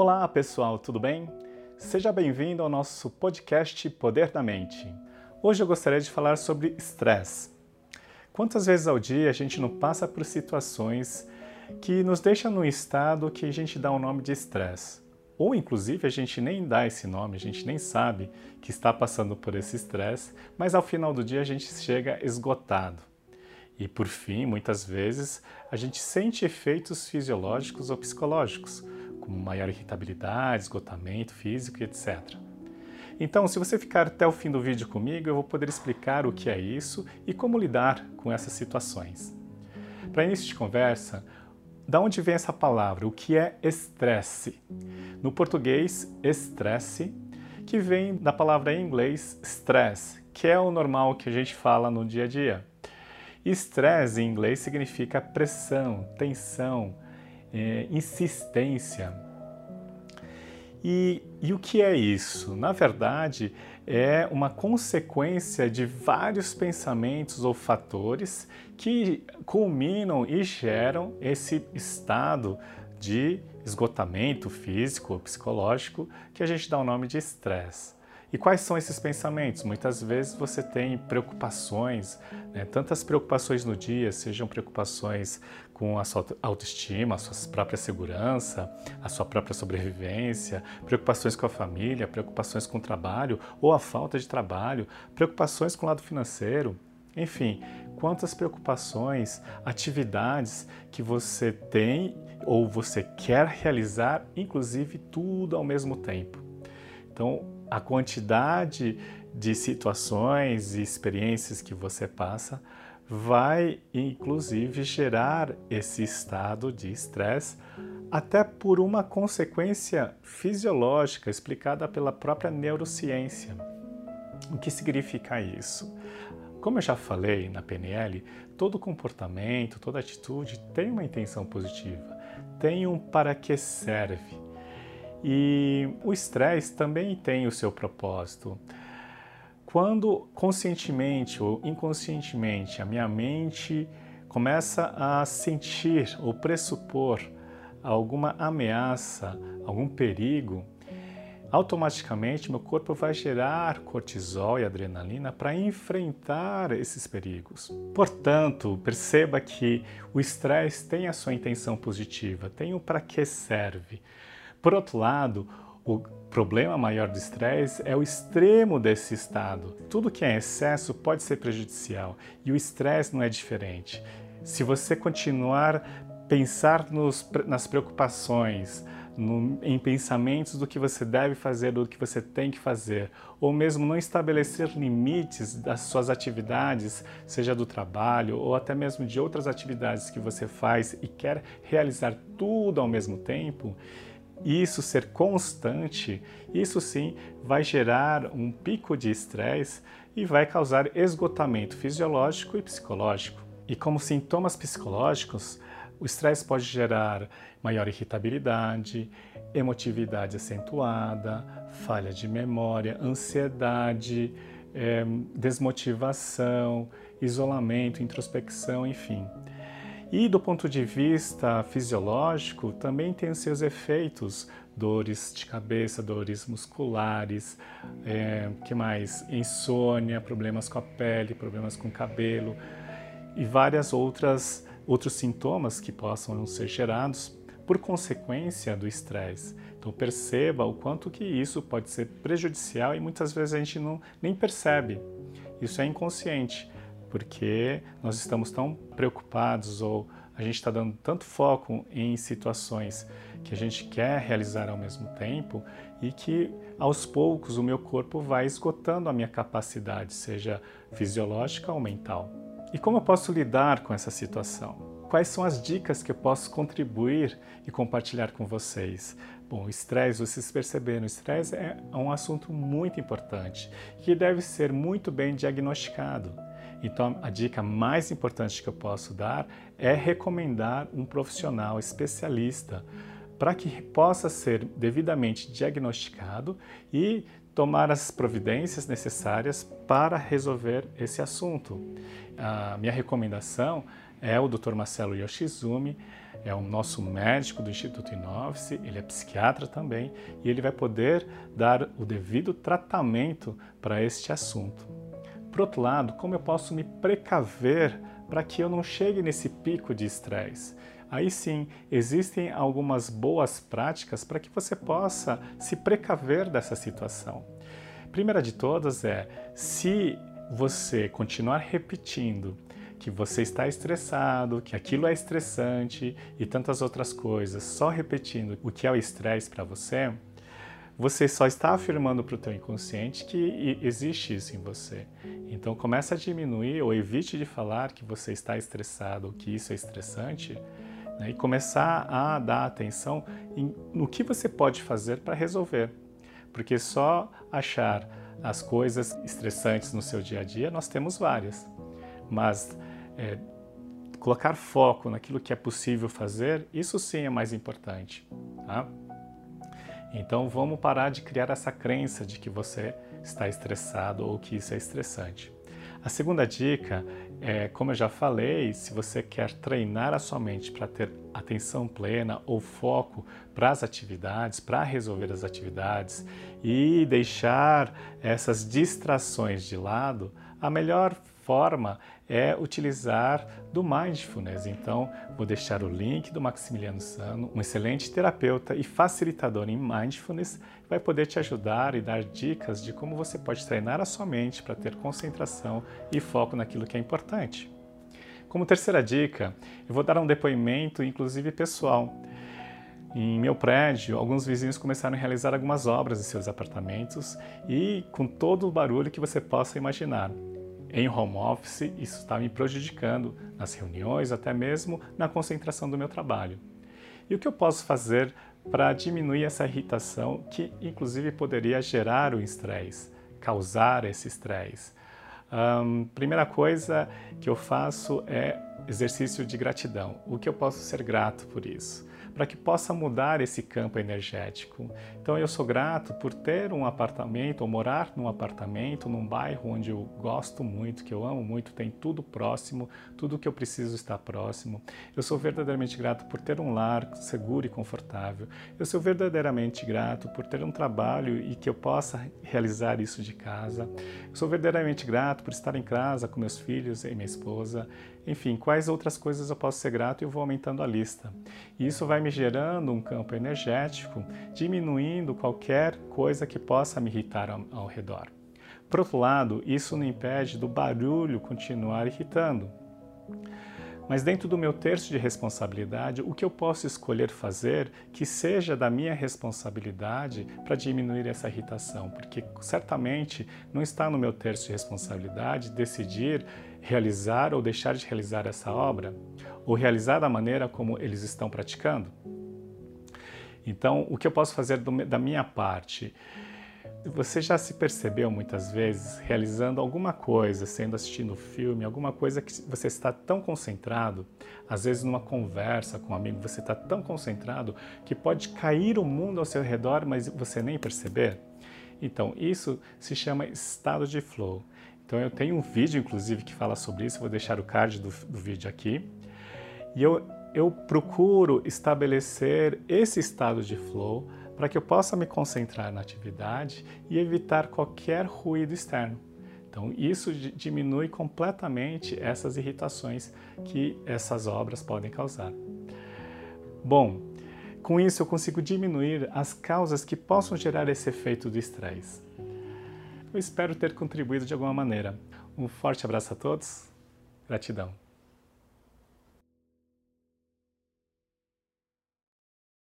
Olá pessoal, tudo bem? Seja bem-vindo ao nosso podcast Poder da Mente. Hoje eu gostaria de falar sobre estresse. Quantas vezes ao dia a gente não passa por situações que nos deixam num estado que a gente dá o nome de estresse? Ou inclusive a gente nem dá esse nome, a gente nem sabe que está passando por esse estresse, mas ao final do dia a gente chega esgotado. E por fim, muitas vezes, a gente sente efeitos fisiológicos ou psicológicos, como maior irritabilidade, esgotamento físico, etc. Então, se você ficar até o fim do vídeo comigo, eu vou poder explicar o que é isso e como lidar com essas situações. Para início de conversa, da onde vem essa palavra? O que é estresse? No português, estresse, que vem da palavra em inglês stress, que é o normal que a gente fala no dia a dia. Estresse em inglês significa pressão, tensão, é, insistência. E, e o que é isso? Na verdade, é uma consequência de vários pensamentos ou fatores que culminam e geram esse estado de esgotamento físico ou psicológico que a gente dá o nome de estresse. E quais são esses pensamentos? Muitas vezes você tem preocupações, né? tantas preocupações no dia, sejam preocupações com a sua autoestima, a sua própria segurança, a sua própria sobrevivência, preocupações com a família, preocupações com o trabalho ou a falta de trabalho, preocupações com o lado financeiro. Enfim, quantas preocupações, atividades que você tem ou você quer realizar, inclusive tudo ao mesmo tempo. Então, a quantidade de situações e experiências que você passa vai inclusive gerar esse estado de estresse, até por uma consequência fisiológica explicada pela própria neurociência. O que significa isso? Como eu já falei na PNL, todo comportamento, toda atitude tem uma intenção positiva, tem um para que serve. E o estresse também tem o seu propósito. Quando conscientemente ou inconscientemente a minha mente começa a sentir ou pressupor alguma ameaça, algum perigo, automaticamente meu corpo vai gerar cortisol e adrenalina para enfrentar esses perigos. Portanto, perceba que o estresse tem a sua intenção positiva, tem o para que serve. Por outro lado, o problema maior do estresse é o extremo desse estado. Tudo que é excesso pode ser prejudicial e o estresse não é diferente. Se você continuar pensar nos, nas preocupações, no, em pensamentos do que você deve fazer, do que você tem que fazer, ou mesmo não estabelecer limites das suas atividades, seja do trabalho ou até mesmo de outras atividades que você faz e quer realizar tudo ao mesmo tempo, isso ser constante, isso sim vai gerar um pico de estresse e vai causar esgotamento fisiológico e psicológico. E como sintomas psicológicos, o estresse pode gerar maior irritabilidade, emotividade acentuada, falha de memória, ansiedade, é, desmotivação, isolamento, introspecção, enfim. E do ponto de vista fisiológico, também tem os seus efeitos, dores de cabeça, dores musculares, é, que mais? Insônia, problemas com a pele, problemas com o cabelo e várias outras outros sintomas que possam ser gerados por consequência do estresse. Então perceba o quanto que isso pode ser prejudicial e muitas vezes a gente não nem percebe. Isso é inconsciente porque nós estamos tão preocupados ou a gente está dando tanto foco em situações que a gente quer realizar ao mesmo tempo e que aos poucos o meu corpo vai esgotando a minha capacidade, seja fisiológica ou mental. E como eu posso lidar com essa situação? Quais são as dicas que eu posso contribuir e compartilhar com vocês? Bom, o estresse, vocês perceberam, o estresse é um assunto muito importante que deve ser muito bem diagnosticado. Então, a dica mais importante que eu posso dar é recomendar um profissional especialista para que possa ser devidamente diagnosticado e tomar as providências necessárias para resolver esse assunto. A minha recomendação é o Dr. Marcelo Yoshizumi, é o nosso médico do Instituto Inovice, ele é psiquiatra também e ele vai poder dar o devido tratamento para este assunto. Por outro lado, como eu posso me precaver para que eu não chegue nesse pico de estresse? Aí sim, existem algumas boas práticas para que você possa se precaver dessa situação. Primeira de todas é, se você continuar repetindo que você está estressado, que aquilo é estressante e tantas outras coisas, só repetindo o que é o estresse para você, você só está afirmando para o teu inconsciente que existe isso em você. Então comece a diminuir ou evite de falar que você está estressado ou que isso é estressante né, e começar a dar atenção em, no que você pode fazer para resolver. Porque só achar as coisas estressantes no seu dia a dia, nós temos várias. Mas é, colocar foco naquilo que é possível fazer, isso sim é mais importante. Tá? Então vamos parar de criar essa crença de que você está estressado ou que isso é estressante. A segunda dica é, como eu já falei, se você quer treinar a sua mente para ter atenção plena ou foco para as atividades, para resolver as atividades e deixar essas distrações de lado, a melhor forma é utilizar do mindfulness. Então, vou deixar o link do Maximiliano Sano, um excelente terapeuta e facilitador em mindfulness, vai poder te ajudar e dar dicas de como você pode treinar a sua mente para ter concentração e foco naquilo que é importante. Como terceira dica, eu vou dar um depoimento, inclusive pessoal. Em meu prédio, alguns vizinhos começaram a realizar algumas obras em seus apartamentos e com todo o barulho que você possa imaginar em home office, isso está me prejudicando nas reuniões, até mesmo na concentração do meu trabalho. E o que eu posso fazer para diminuir essa irritação que, inclusive, poderia gerar o estresse, causar esse estresse? Um, primeira coisa que eu faço é exercício de gratidão. O que eu posso ser grato por isso? Para que possa mudar esse campo energético. Então eu sou grato por ter um apartamento ou morar num apartamento, num bairro onde eu gosto muito, que eu amo muito, tem tudo próximo, tudo que eu preciso está próximo. Eu sou verdadeiramente grato por ter um lar seguro e confortável. Eu sou verdadeiramente grato por ter um trabalho e que eu possa realizar isso de casa. Eu sou verdadeiramente grato por estar em casa com meus filhos e minha esposa. Enfim, quais outras coisas eu posso ser grato eu vou aumentando a lista. E isso vai me gerando um campo energético, diminuindo qualquer coisa que possa me irritar ao, ao redor. Por outro lado, isso não impede do barulho continuar irritando. Mas dentro do meu terço de responsabilidade, o que eu posso escolher fazer que seja da minha responsabilidade para diminuir essa irritação? Porque certamente não está no meu terço de responsabilidade decidir realizar ou deixar de realizar essa obra, ou realizar da maneira como eles estão praticando. Então, o que eu posso fazer do, da minha parte? Você já se percebeu muitas vezes realizando alguma coisa, sendo assistindo filme, alguma coisa que você está tão concentrado, às vezes numa conversa com um amigo, você está tão concentrado que pode cair o mundo ao seu redor, mas você nem perceber? Então, isso se chama estado de flow. Então, eu tenho um vídeo, inclusive, que fala sobre isso, vou deixar o card do, do vídeo aqui. E eu, eu procuro estabelecer esse estado de flow para que eu possa me concentrar na atividade e evitar qualquer ruído externo. Então, isso diminui completamente essas irritações que essas obras podem causar. Bom, com isso eu consigo diminuir as causas que possam gerar esse efeito do estresse. Eu espero ter contribuído de alguma maneira. Um forte abraço a todos. Gratidão.